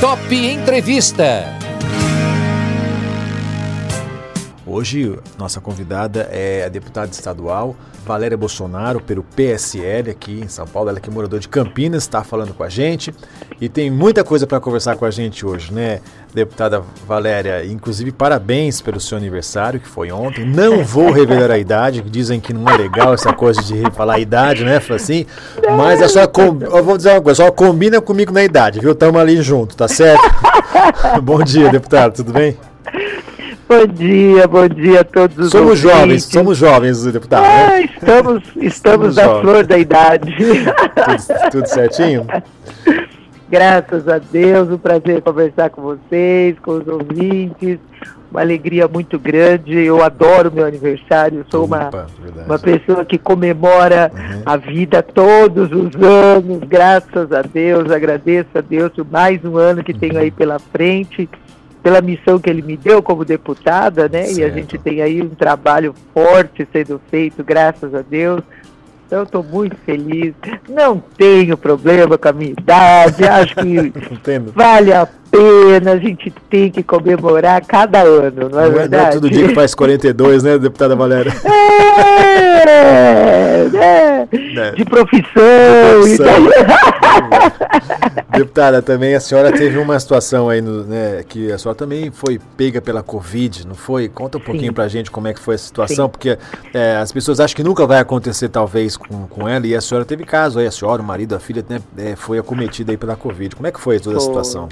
Top Entrevista. Hoje, nossa convidada é a deputada estadual Valéria Bolsonaro, pelo PSL aqui em São Paulo. Ela que é moradora de Campinas, está falando com a gente e tem muita coisa para conversar com a gente hoje, né, deputada Valéria? Inclusive, parabéns pelo seu aniversário, que foi ontem. Não vou revelar a idade, dizem que não é legal essa coisa de falar a idade, né, assim. Mas é só, com... eu vou dizer uma coisa, só combina comigo na idade, viu? Estamos ali junto, tá certo? Bom dia, deputado, tudo bem? Bom dia, bom dia a todos os Somos ouvintes. jovens, somos jovens, deputado. Né? Ah, estamos, estamos na jovens. flor da idade. Tudo, tudo certinho? Graças a Deus, um prazer conversar com vocês, com os ouvintes. Uma alegria muito grande. Eu adoro meu aniversário. Sou uma, uma pessoa que comemora uhum. a vida todos os anos. Graças a Deus, agradeço a Deus por mais um ano que uhum. tenho aí pela frente pela missão que ele me deu como deputada, né? Certo. E a gente tem aí um trabalho forte sendo feito, graças a Deus. Então, eu estou muito feliz. Não tenho problema com a minha idade. Acho que vale a pena. A gente tem que comemorar cada ano, não é não verdade? Não é todo dia que faz 42, né, deputada Valéria? É, né? É. De profissão. De profissão. deputada, também a senhora teve uma situação aí, no, né, que a senhora também foi pega pela Covid, não foi? Conta um pouquinho Sim. pra gente como é que foi a situação, Sim. porque é, as pessoas acham que nunca vai acontecer, talvez, com, com ela, e a senhora teve caso aí, a senhora, o marido, a filha, né, é, foi acometida aí pela Covid. Como é que foi toda a situação?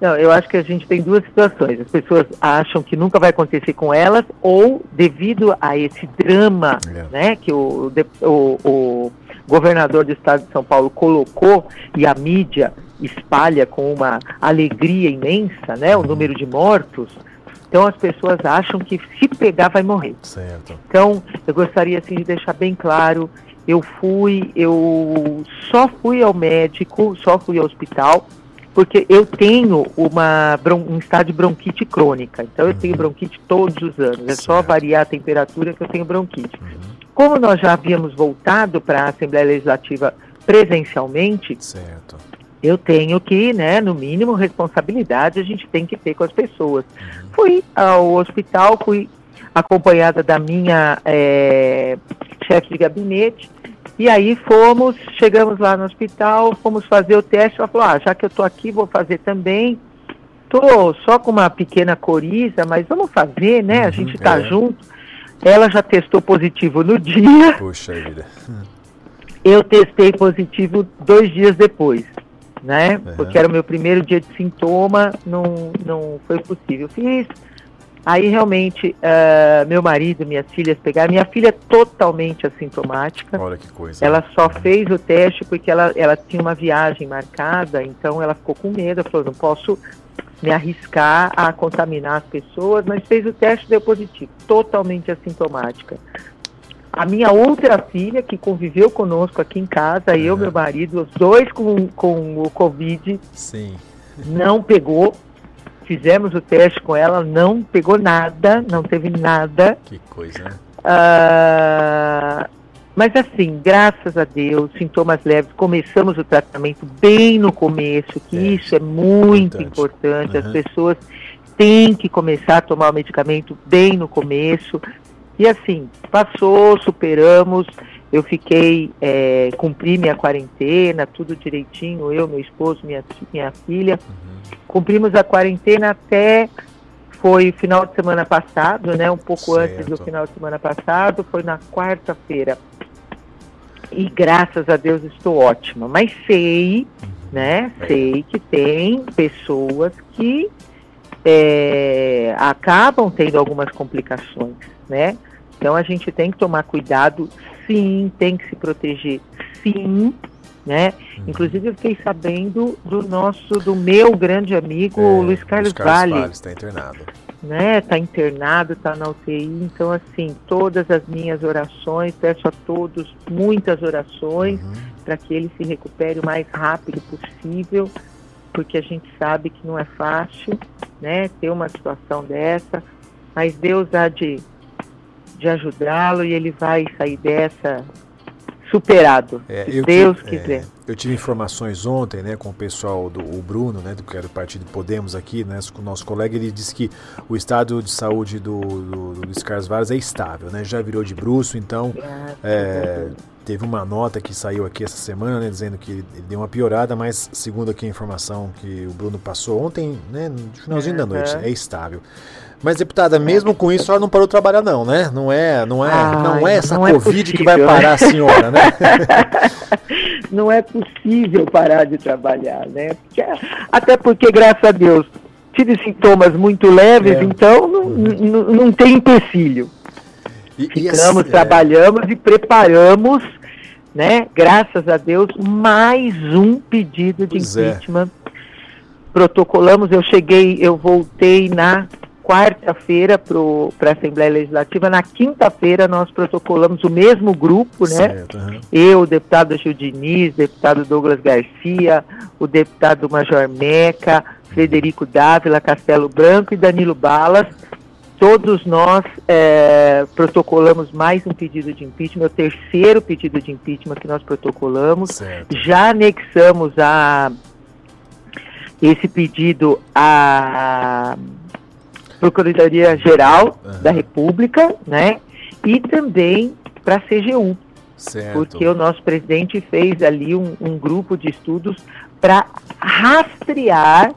Não, eu acho que a gente tem duas situações. As pessoas acham que nunca vai acontecer com elas, ou devido a esse drama é. né, que o, o, o governador do estado de São Paulo colocou e a mídia espalha com uma alegria imensa, né, o uhum. número de mortos. Então as pessoas acham que se pegar vai morrer. Certo. Então eu gostaria assim de deixar bem claro, eu fui, eu só fui ao médico, só fui ao hospital porque eu tenho uma, um estado de bronquite crônica, então eu tenho uhum. bronquite todos os anos, é só variar a temperatura que eu tenho bronquite. Uhum. Como nós já havíamos voltado para a Assembleia Legislativa presencialmente, certo. eu tenho que, né, no mínimo, responsabilidade a gente tem que ter com as pessoas. Uhum. Fui ao hospital, fui acompanhada da minha é, chefe de gabinete, e aí fomos, chegamos lá no hospital, fomos fazer o teste. Ela falou: ah, já que eu estou aqui, vou fazer também. Estou só com uma pequena coriza, mas vamos fazer, né? a uhum, gente está é. junto. Ela já testou positivo no dia. Puxa vida. Eu testei positivo dois dias depois, né? Uhum. Porque era o meu primeiro dia de sintoma, não, não foi possível. Fiz Aí realmente uh, meu marido, minhas filhas pegaram. Minha filha é totalmente assintomática. Olha que coisa. Ela só fez o teste porque ela, ela tinha uma viagem marcada, então ela ficou com medo. Ela falou: não posso me arriscar a contaminar as pessoas, mas fez o teste e deu positivo. Totalmente assintomática. A minha outra filha, que conviveu conosco aqui em casa, uhum. eu, meu marido, os dois com, com o Covid, Sim. não pegou fizemos o teste com ela, não pegou nada, não teve nada. Que coisa, né? Uh, mas assim, graças a Deus, sintomas leves, começamos o tratamento bem no começo, que é, isso é muito importante, importante. Uhum. as pessoas têm que começar a tomar o medicamento bem no começo. E assim, passou, superamos, eu fiquei, é, cumpri minha quarentena, tudo direitinho, eu, meu esposo, minha, minha filha. Uhum. Cumprimos a quarentena até foi final de semana passado, né? Um pouco certo. antes do final de semana passado, foi na quarta-feira. E graças a Deus estou ótima. Mas sei, uhum. né? É. Sei que tem pessoas que é, acabam tendo algumas complicações, né? Então a gente tem que tomar cuidado, sim, tem que se proteger, sim, né? Uhum. Inclusive eu fiquei sabendo do nosso, do meu grande amigo é, Luiz Carlos, Luiz Carlos Vale. está internado. Né? Está internado, está na UTI. Então, assim, todas as minhas orações, peço a todos muitas orações uhum. para que ele se recupere o mais rápido possível, porque a gente sabe que não é fácil, né? Ter uma situação dessa, mas Deus há de, de ajudá-lo e ele vai sair dessa superado, é, se Deus tive, quiser. É, eu tive informações ontem, né, com o pessoal do o Bruno, né, do que era o Partido Podemos aqui, né, com o nosso colega, ele disse que o estado de saúde do, do, do Luiz Carlos Varas é estável, né, já virou de bruxo, então é, teve uma nota que saiu aqui essa semana, né, dizendo que ele deu uma piorada, mas segundo aqui a informação que o Bruno passou ontem, né, no finalzinho da noite, é estável. Mas, deputada, mesmo com isso, a senhora não parou de trabalhar, não, né? Não é, não é, Ai, não é essa não é Covid é que vai parar a senhora, né? não é possível parar de trabalhar, né? Até porque, graças a Deus, tive sintomas muito leves, é. então não, uhum. não tem empecilho. E, Ficamos, e assim, trabalhamos é. e preparamos, né? Graças a Deus, mais um pedido de pois é. impeachment. Protocolamos, eu cheguei, eu voltei na quarta-feira para a Assembleia Legislativa. Na quinta-feira nós protocolamos o mesmo grupo, né? Certo, uhum. Eu, o deputado Gil Diniz, deputado Douglas Garcia, o deputado Major Meca, Frederico Dávila, Castelo Branco e Danilo Balas. Todos nós é, protocolamos mais um pedido de impeachment, o terceiro pedido de impeachment que nós protocolamos. Certo. Já anexamos a esse pedido a Procuradoria Geral uhum. da República, né? E também para a CGU. Certo. Porque o nosso presidente fez ali um, um grupo de estudos para rastrear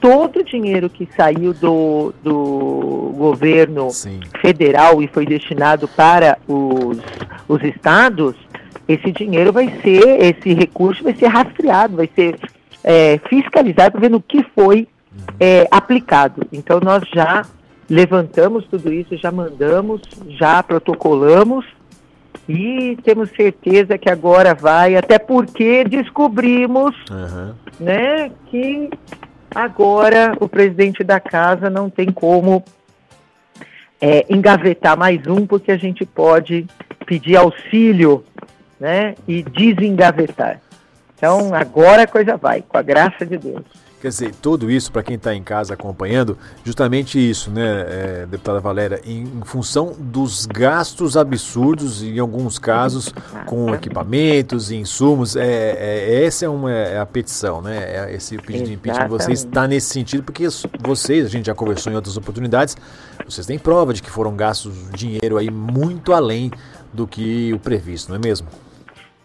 todo o dinheiro que saiu do, do governo Sim. federal e foi destinado para os, os estados, esse dinheiro vai ser, esse recurso vai ser rastreado, vai ser é, fiscalizado, vendo o que foi é, aplicado. Então nós já levantamos tudo isso, já mandamos, já protocolamos e temos certeza que agora vai, até porque descobrimos uhum. né, que agora o presidente da casa não tem como é, engavetar mais um, porque a gente pode pedir auxílio né, e desengavetar. Então agora a coisa vai, com a graça de Deus. Quer dizer, tudo isso, para quem está em casa acompanhando, justamente isso, né, é, deputada Valéria, em, função dos gastos absurdos, em alguns casos, com equipamentos e insumos, é, é, essa é, uma, é a petição, né? É esse pedido de impeachment de vocês está nesse sentido, porque vocês, a gente já conversou em outras oportunidades, vocês têm prova de que foram gastos dinheiro aí muito além do que o previsto, não é mesmo?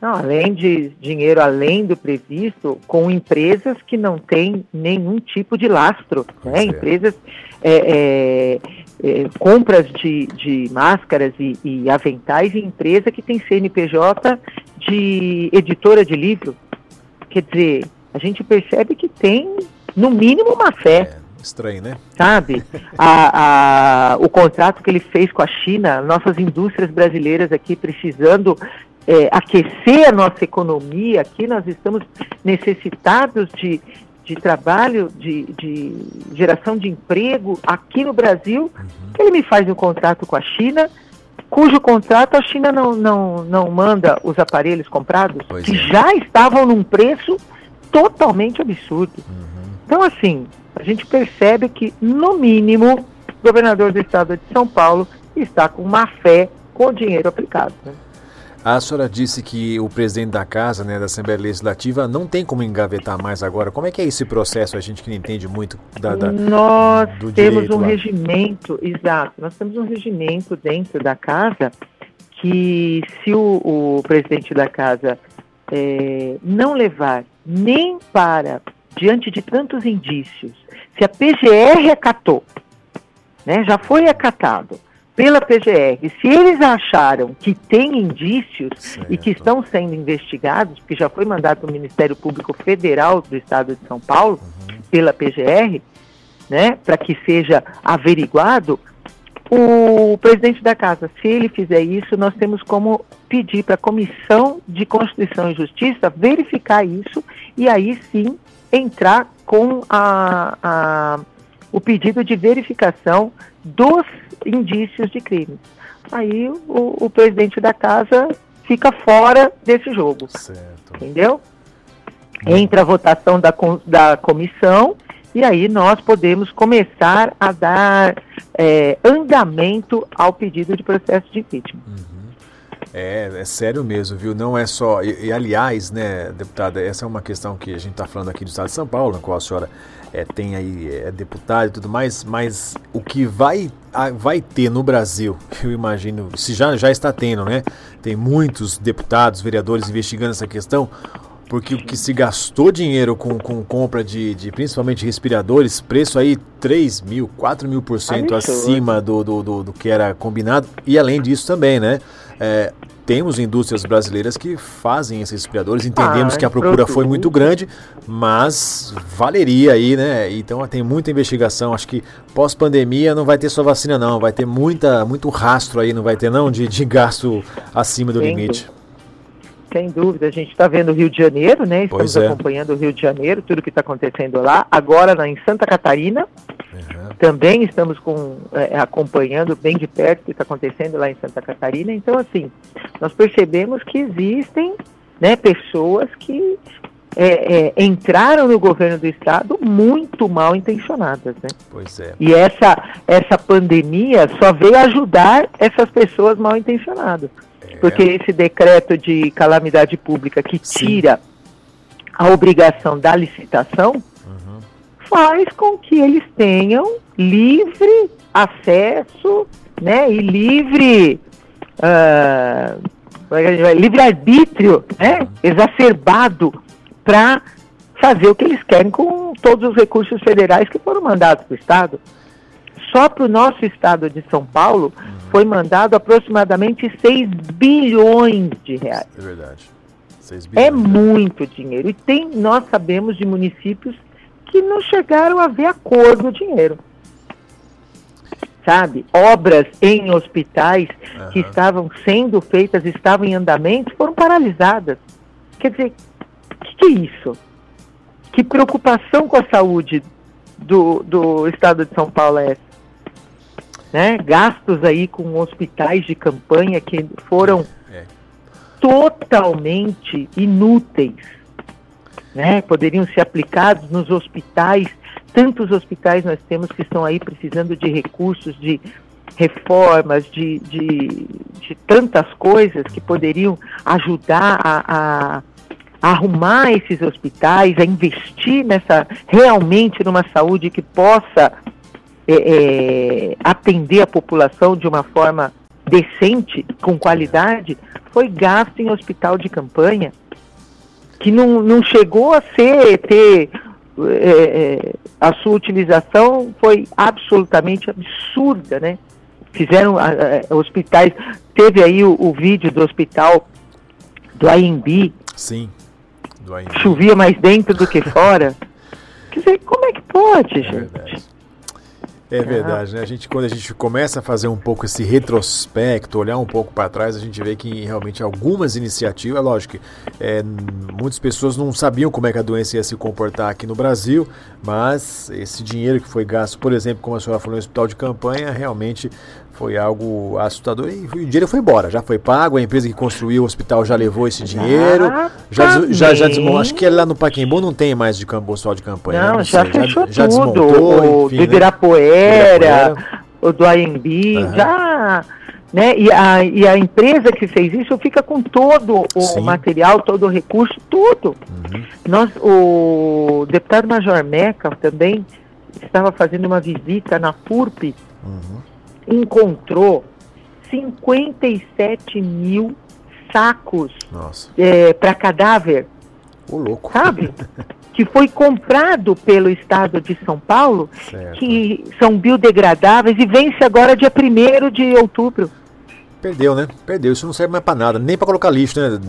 Não, além de dinheiro além do previsto, com empresas que não têm nenhum tipo de lastro, né? Empresas é, é, é, compras de, de máscaras e, e aventais em empresa que tem CNPJ de editora de livro. Quer dizer, a gente percebe que tem, no mínimo, uma fé. É, estranho, né? Sabe? A, a, o contrato que ele fez com a China, nossas indústrias brasileiras aqui precisando é, aquecer a nossa economia, aqui nós estamos necessitados de, de trabalho, de, de geração de emprego aqui no Brasil, uhum. ele me faz um contrato com a China, cujo contrato a China não, não, não manda os aparelhos comprados, pois que é. já estavam num preço totalmente absurdo. Uhum. Então, assim, a gente percebe que, no mínimo, o governador do estado de São Paulo está com má fé com o dinheiro aplicado. Né? A senhora disse que o presidente da casa, né, da Assembleia Legislativa, não tem como engavetar mais agora. Como é que é esse processo? A gente que não entende muito da, da Nós do temos um lá. regimento, exato. Nós temos um regimento dentro da casa que se o, o presidente da casa é, não levar nem para diante de tantos indícios, se a PGR acatou, né, já foi acatado pela PGR, se eles acharam que tem indícios certo. e que estão sendo investigados, porque já foi mandado para o Ministério Público Federal do Estado de São Paulo, uhum. pela PGR, né, para que seja averiguado, o presidente da casa, se ele fizer isso, nós temos como pedir para a Comissão de Constituição e Justiça verificar isso e aí sim entrar com a, a o pedido de verificação dos indícios de crime. Aí o, o presidente da casa fica fora desse jogo. Certo. Entendeu? Entra a votação da, da comissão e aí nós podemos começar a dar é, andamento ao pedido de processo de impeachment. Uhum. É, é sério mesmo, viu? Não é só. E, e, aliás, né, deputada, essa é uma questão que a gente está falando aqui do Estado de São Paulo, na qual a senhora é, tem aí, é deputada e tudo mais, mas o que vai, vai ter no Brasil, eu imagino, se já, já está tendo, né? Tem muitos deputados, vereadores investigando essa questão porque o que se gastou dinheiro com, com compra de, de principalmente respiradores, preço aí 3 mil, 4 mil por cento acima do, do, do, do, que era combinado, e além disso também, né? É, temos indústrias brasileiras que fazem esses respiradores, entendemos ah, que a procura foi muito grande, mas valeria aí, né? Então tem muita investigação, acho que pós-pandemia não vai ter só vacina não, vai ter muita, muito rastro aí, não vai ter não, de, de gasto acima do limite. Sem dúvida, a gente está vendo o Rio de Janeiro, né? Estamos é. acompanhando o Rio de Janeiro, tudo que está acontecendo lá. Agora em Santa Catarina, uhum. também estamos com, é, acompanhando bem de perto o que está acontecendo lá em Santa Catarina. Então, assim, nós percebemos que existem né, pessoas que é, é, entraram no governo do estado muito mal intencionadas, né? Pois é. E essa, essa pandemia só veio ajudar essas pessoas mal intencionadas. Porque esse decreto de calamidade pública que tira Sim. a obrigação da licitação uhum. faz com que eles tenham livre acesso né, e livre uh, livre arbítrio né, exacerbado para fazer o que eles querem com todos os recursos federais que foram mandados para o Estado. Só para o nosso estado de São Paulo uhum. Foi mandado aproximadamente 6 bilhões de reais. É verdade. 6 bilhões, é muito dinheiro. E tem, nós sabemos de municípios que não chegaram a ver a cor do dinheiro. Sabe? Obras em hospitais uhum. que estavam sendo feitas, estavam em andamento, foram paralisadas. Quer dizer, o que, que é isso? Que preocupação com a saúde do, do estado de São Paulo é essa? Né? Gastos aí com hospitais de campanha que foram é. totalmente inúteis, né? Poderiam ser aplicados nos hospitais. Tantos hospitais nós temos que estão aí precisando de recursos, de reformas, de, de, de tantas coisas que poderiam ajudar a, a arrumar esses hospitais, a investir nessa realmente numa saúde que possa é, atender a população de uma forma decente, com qualidade, foi gasto em hospital de campanha, que não, não chegou a ser, ter, é, é a sua utilização foi absolutamente absurda, né? Fizeram hospitais, teve aí o, o, vídeo do hospital do AMB. Sim, do AMB. Chovia mais dentro do que fora. Quer dizer, como é que pode, é gente? Verdade. É verdade, né? A gente, quando a gente começa a fazer um pouco esse retrospecto, olhar um pouco para trás, a gente vê que realmente algumas iniciativas, é lógico é, muitas pessoas não sabiam como é que a doença ia se comportar aqui no Brasil, mas esse dinheiro que foi gasto, por exemplo, como a senhora falou, no hospital de campanha, realmente foi algo assustador e o dinheiro foi embora, já foi pago, a empresa que construiu o hospital já levou esse dinheiro, já, já, já desmontou, acho que lá no Paquembu não tem mais de hospital de campanha. Não, não já sei, fechou já, já desmontou, o enfim, do Ibirapuera, né? o do AMB, uhum. já... Né? E, a, e a empresa que fez isso fica com todo o Sim. material, todo o recurso, tudo. Uhum. Nós, o deputado Major Meca também estava fazendo uma visita na FURP, uhum encontrou 57 mil sacos é, para cadáver. O louco. Sabe? que foi comprado pelo Estado de São Paulo, certo. que são biodegradáveis e vence agora dia 1 de outubro. Perdeu, né? Perdeu. Isso não serve mais para nada, nem para colocar lixo, né?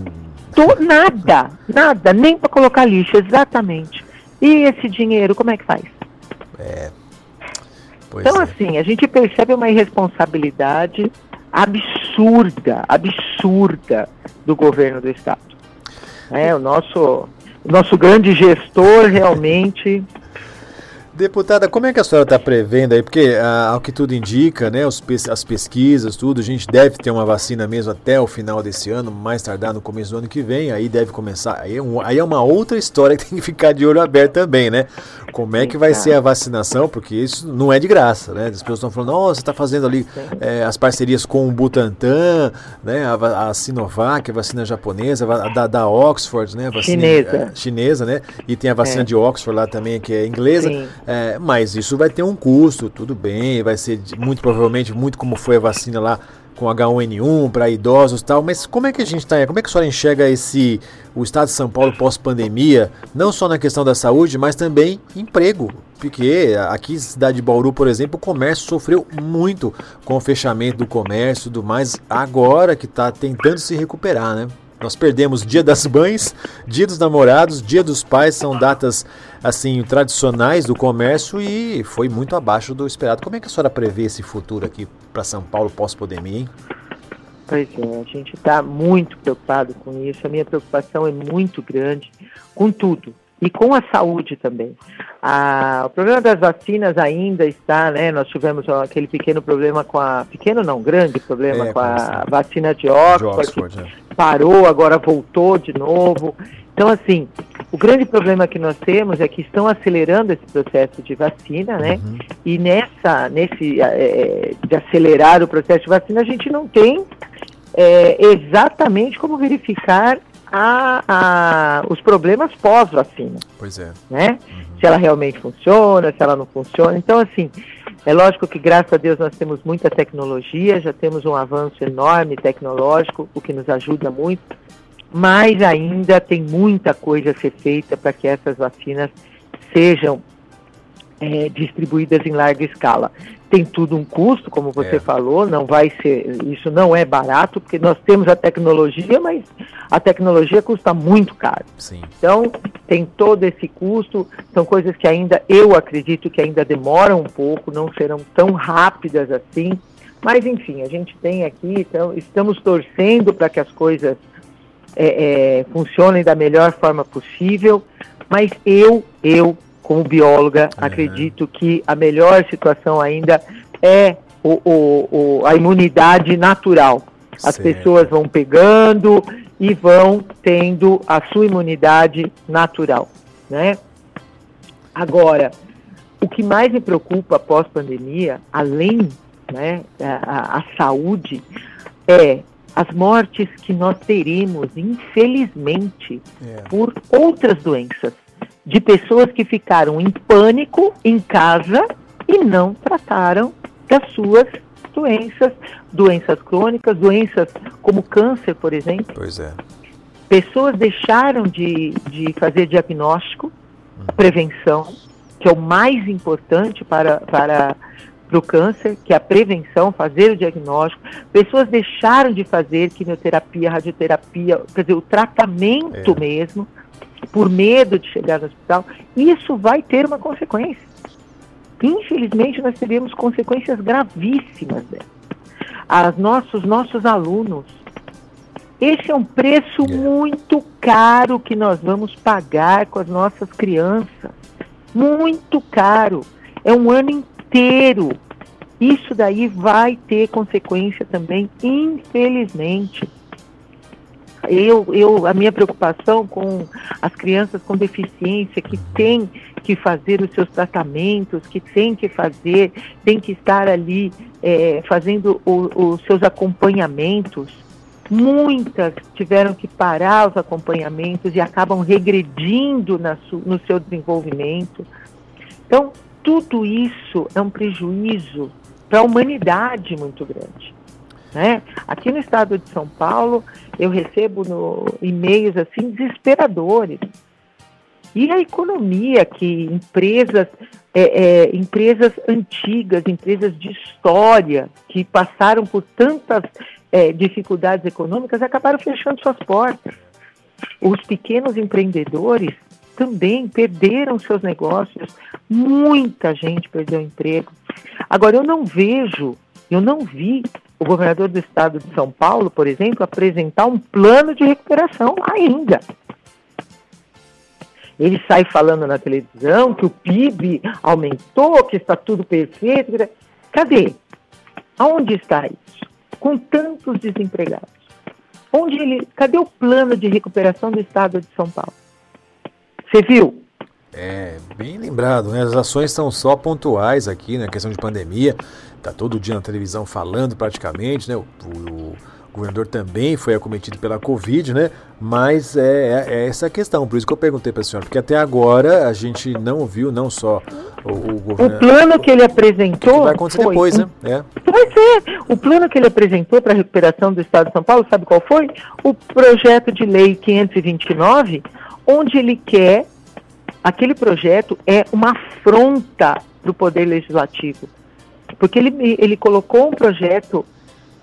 Tô, nada, nada, nem para colocar lixo, exatamente. E esse dinheiro, como é que faz? É, Pois então, é. assim, a gente percebe uma irresponsabilidade absurda, absurda do governo do Estado. É, o nosso, o nosso grande gestor realmente Deputada, como é que a senhora está prevendo aí? Porque, ah, ao que tudo indica, né, os, as pesquisas, tudo, a gente deve ter uma vacina mesmo até o final desse ano, mais tardar no começo do ano que vem, aí deve começar. Aí é, um, aí é uma outra história que tem que ficar de olho aberto também, né? Como é que vai ser a vacinação? Porque isso não é de graça, né? As pessoas estão falando, oh, você está fazendo ali é, as parcerias com o Butantan, né? A, a Sinovac, a vacina japonesa, a da, da Oxford, né? A vacina chinesa. É, chinesa, né? E tem a vacina é. de Oxford lá também, que é inglesa. Sim. É, mas isso vai ter um custo, tudo bem, vai ser muito provavelmente muito como foi a vacina lá com H1N1 para idosos e tal, mas como é que a gente está? Como é que a senhora enxerga esse o estado de São Paulo pós-pandemia, não só na questão da saúde, mas também emprego? Porque aqui cidade de Bauru, por exemplo, o comércio sofreu muito com o fechamento do comércio e tudo mais, agora que está tentando se recuperar, né? Nós perdemos Dia das Mães, Dia dos Namorados, Dia dos Pais, são datas assim tradicionais do comércio e foi muito abaixo do esperado. Como é que a senhora prevê esse futuro aqui para São Paulo pós-pandemia, hein? Pois é, a gente está muito preocupado com isso. A minha preocupação é muito grande com tudo e com a saúde também. Ah, o problema das vacinas ainda está, né? Nós tivemos aquele pequeno problema com a. Pequeno não, grande problema é, com a vacina de Oxford, de Oxford é. parou, agora voltou de novo. Então, assim, o grande problema que nós temos é que estão acelerando esse processo de vacina, né? Uhum. E nessa, nesse é, de acelerar o processo de vacina, a gente não tem é, exatamente como verificar a, a, os problemas pós-vacina. Pois é. Né? Uhum. Se ela realmente funciona, se ela não funciona. Então, assim, é lógico que, graças a Deus, nós temos muita tecnologia, já temos um avanço enorme tecnológico, o que nos ajuda muito, mas ainda tem muita coisa a ser feita para que essas vacinas sejam é, distribuídas em larga escala tem tudo um custo, como você é. falou, não vai ser, isso não é barato, porque nós temos a tecnologia, mas a tecnologia custa muito caro. Sim. Então, tem todo esse custo, são coisas que ainda, eu acredito que ainda demoram um pouco, não serão tão rápidas assim, mas enfim, a gente tem aqui, então, estamos torcendo para que as coisas é, é, funcionem da melhor forma possível, mas eu, eu como bióloga, uhum. acredito que a melhor situação ainda é o, o, o a imunidade natural. As certo. pessoas vão pegando e vão tendo a sua imunidade natural, né? Agora, o que mais me preocupa pós-pandemia, além né, a, a saúde, é as mortes que nós teremos, infelizmente, é. por outras doenças de pessoas que ficaram em pânico em casa e não trataram das suas doenças, doenças crônicas, doenças como câncer, por exemplo. Pois é. Pessoas deixaram de, de fazer diagnóstico, hum. prevenção, que é o mais importante para, para, para o câncer, que é a prevenção, fazer o diagnóstico. Pessoas deixaram de fazer quimioterapia, radioterapia, quer dizer, o tratamento é. mesmo por medo de chegar no hospital, isso vai ter uma consequência. Infelizmente, nós teremos consequências gravíssimas dela. As nossos, nossos alunos. Esse é um preço yeah. muito caro que nós vamos pagar com as nossas crianças. Muito caro. É um ano inteiro. Isso daí vai ter consequência também, infelizmente eu, eu, a minha preocupação com as crianças com deficiência que têm que fazer os seus tratamentos, que têm que fazer, têm que estar ali é, fazendo os seus acompanhamentos. Muitas tiveram que parar os acompanhamentos e acabam regredindo su, no seu desenvolvimento. Então, tudo isso é um prejuízo para a humanidade muito grande. Né? Aqui no estado de São Paulo, eu recebo e-mails assim desesperadores. E a economia que empresas, é, é, empresas antigas, empresas de história, que passaram por tantas é, dificuldades econômicas, acabaram fechando suas portas. Os pequenos empreendedores também perderam seus negócios, muita gente perdeu emprego. Agora, eu não vejo, eu não vi o governador do estado de São Paulo, por exemplo, apresentar um plano de recuperação ainda. Ele sai falando na televisão que o PIB aumentou, que está tudo perfeito. Cadê? Aonde está isso? Com tantos desempregados. Onde ele, cadê o plano de recuperação do estado de São Paulo? Você viu? É, bem lembrado, né? As ações estão só pontuais aqui, na né? questão de pandemia. Tá todo dia na televisão falando praticamente, né? O, o, o governador também foi acometido pela Covid, né? Mas é, é, é essa a questão, por isso que eu perguntei para a senhora, porque até agora a gente não viu, não só o, o governo. O plano que ele apresentou. Que vai acontecer foi, depois, né? É. Pois é, o plano que ele apresentou para a recuperação do Estado de São Paulo, sabe qual foi? O projeto de lei 529, onde ele quer. Aquele projeto é uma afronta para o Poder Legislativo. Porque ele, ele colocou um projeto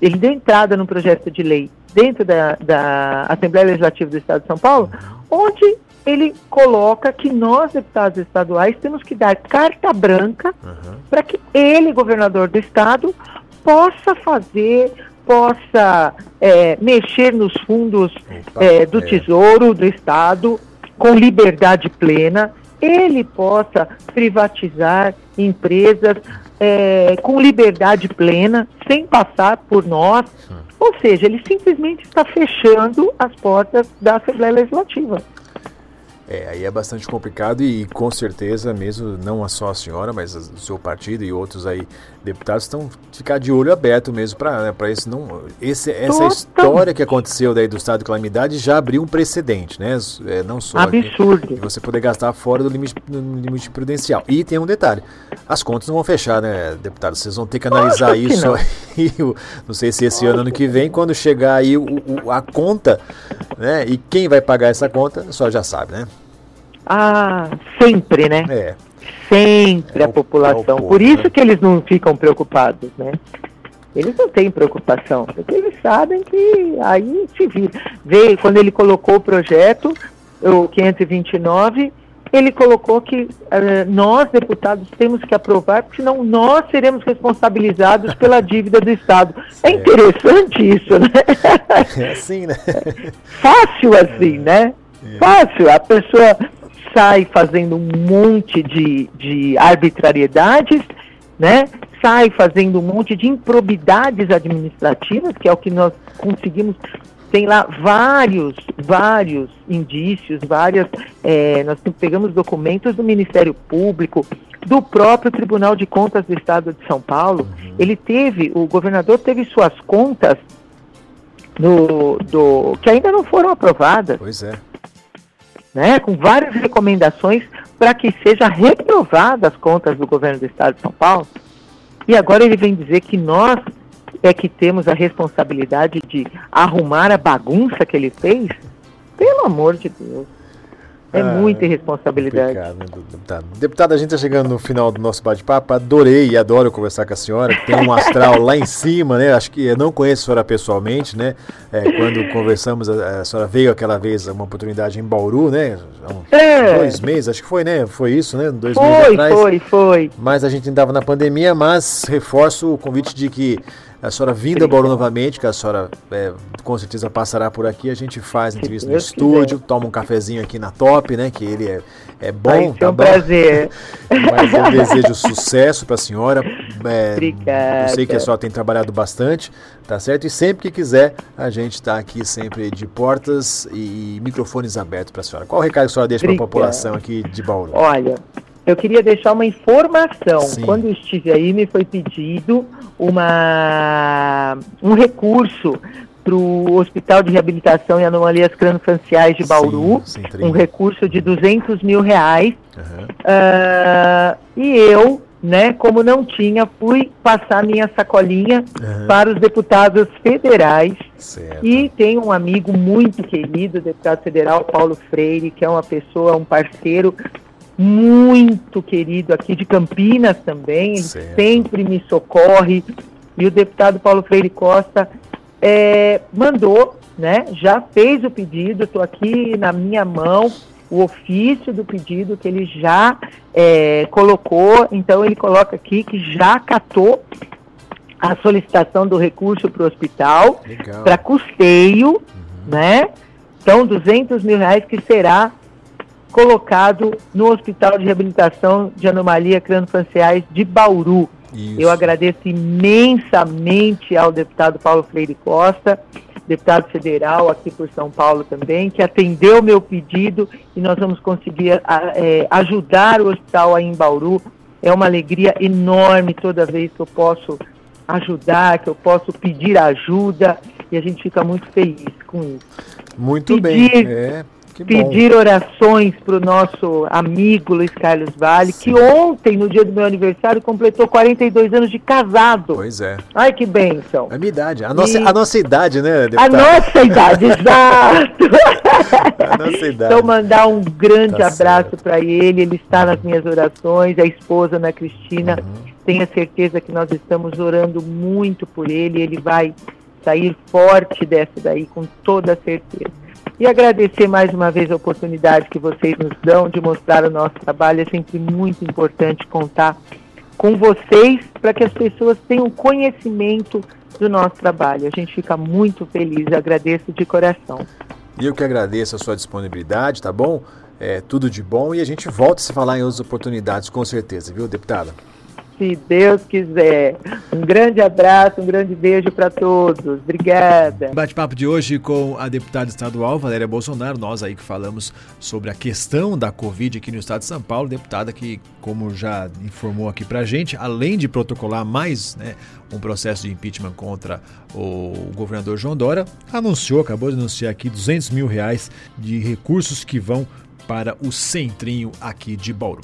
ele deu entrada no projeto de lei dentro da, da Assembleia Legislativa do Estado de São Paulo, onde ele coloca que nós, deputados estaduais, temos que dar carta branca uhum. para que ele, governador do Estado, possa fazer, possa é, mexer nos fundos Opa, é, do é. Tesouro do Estado com liberdade plena, ele possa privatizar empresas é, com liberdade plena, sem passar por nós. Ou seja, ele simplesmente está fechando as portas da Assembleia Legislativa. É, aí é bastante complicado e com certeza mesmo, não só a senhora, mas o seu partido e outros aí deputados estão ficar de olho aberto mesmo para né, para esse não esse, essa história que aconteceu daí do estado de calamidade já abriu um precedente, né? É, não só absurdo de você poder gastar fora do limite, do limite prudencial. E tem um detalhe, as contas não vão fechar, né, deputado? Vocês vão ter que analisar Nossa, isso que não. aí, não sei se esse ano ano que vem, quando chegar aí o, o, a conta, né? E quem vai pagar essa conta, só já sabe, né? Ah, sempre, né? É. Sempre é a população. É Por isso né? que eles não ficam preocupados, né? Eles não têm preocupação, porque eles sabem que aí se vira. Vê, quando ele colocou o projeto, o 529, ele colocou que uh, nós, deputados, temos que aprovar, porque senão nós seremos responsabilizados pela dívida do Estado. É interessante isso, né? É assim, né? Fácil assim, né? É. Fácil. A pessoa sai fazendo um monte de, de arbitrariedades, né? sai fazendo um monte de improbidades administrativas, que é o que nós conseguimos. Tem lá vários, vários indícios, várias. É, nós pegamos documentos do Ministério Público, do próprio Tribunal de Contas do Estado de São Paulo. Uhum. Ele teve, o governador teve suas contas do, do, que ainda não foram aprovadas. Pois é né, com várias recomendações para que seja reprovada as contas do governo do estado de São Paulo. E agora ele vem dizer que nós é que temos a responsabilidade de arrumar a bagunça que ele fez. Pelo amor de Deus. É ah, muita irresponsabilidade. Né, deputado. deputado, a gente está chegando no final do nosso bate-papo. Adorei e adoro conversar com a senhora. Tem um astral lá em cima, né? Acho que eu não conheço a senhora pessoalmente, né? É, quando conversamos, a, a, senhora veio aquela vez uma oportunidade em Bauru, né? Há é. dois meses, acho que foi, né? Foi isso, né? Dois foi, meses atrás. Foi, foi. Mas a gente estava na pandemia, mas reforço o convite de que a senhora vindo a Bauru novamente, que a senhora é, com certeza passará por aqui, a gente faz entrevista no estúdio, quiser. toma um cafezinho aqui na Top, né? Que ele é, é bom, Vai tá um bom? prazer. Mas eu desejo sucesso para a senhora. É, Obrigada. Eu sei que a senhora tem trabalhado bastante, tá certo? E sempre que quiser, a gente está aqui sempre de portas e microfones abertos para a senhora. Qual o recado que a senhora deixa para a população aqui de Bauru? Olha, eu queria deixar uma informação. Sim. Quando eu estive aí, me foi pedido uma, um recurso para o Hospital de Reabilitação e Anomalias Craniofaciais de Bauru, sim, sim, um recurso de 200 mil reais. Uhum. Uh, e eu, né, como não tinha, fui passar minha sacolinha uhum. para os deputados federais. Certo. E tem um amigo muito querido, deputado federal Paulo Freire, que é uma pessoa, um parceiro muito querido aqui de Campinas também, ele certo. sempre me socorre. E o deputado Paulo Freire Costa é, mandou, né, já fez o pedido, estou aqui na minha mão, o ofício do pedido que ele já é, colocou, então ele coloca aqui que já catou a solicitação do recurso para o hospital, para custeio, uhum. né? Então, 200 mil reais que será colocado no Hospital de Reabilitação de Anomalia Crânio-Faciais de Bauru. Isso. Eu agradeço imensamente ao deputado Paulo Freire Costa, deputado federal aqui por São Paulo também, que atendeu meu pedido e nós vamos conseguir é, ajudar o hospital aí em Bauru. É uma alegria enorme toda vez que eu posso ajudar, que eu posso pedir ajuda e a gente fica muito feliz com isso. Muito pedir, bem. É pedir orações para o nosso amigo Luiz Carlos Vale, Sim. que ontem, no dia do meu aniversário, completou 42 anos de casado. Pois é. Ai, que bênção. É a minha idade. A nossa, e... a nossa idade, né? A nossa idade, exato. a nossa idade. Então, mandar um grande tá abraço para ele. Ele está nas minhas orações, a esposa Ana Cristina. Uhum. Tenha certeza que nós estamos orando muito por ele. Ele vai sair forte dessa daí, com toda certeza. E agradecer mais uma vez a oportunidade que vocês nos dão de mostrar o nosso trabalho. É sempre muito importante contar com vocês para que as pessoas tenham conhecimento do nosso trabalho. A gente fica muito feliz, agradeço de coração. E eu que agradeço a sua disponibilidade, tá bom? É, tudo de bom e a gente volta a se falar em outras oportunidades, com certeza, viu, deputada? Se Deus quiser. Um grande abraço, um grande beijo para todos. Obrigada. Bate-papo de hoje com a deputada estadual Valéria Bolsonaro, nós aí que falamos sobre a questão da Covid aqui no estado de São Paulo, deputada que, como já informou aqui pra gente, além de protocolar mais né, um processo de impeachment contra o governador João Dória, anunciou, acabou de anunciar aqui 200 mil reais de recursos que vão para o centrinho aqui de Bauru.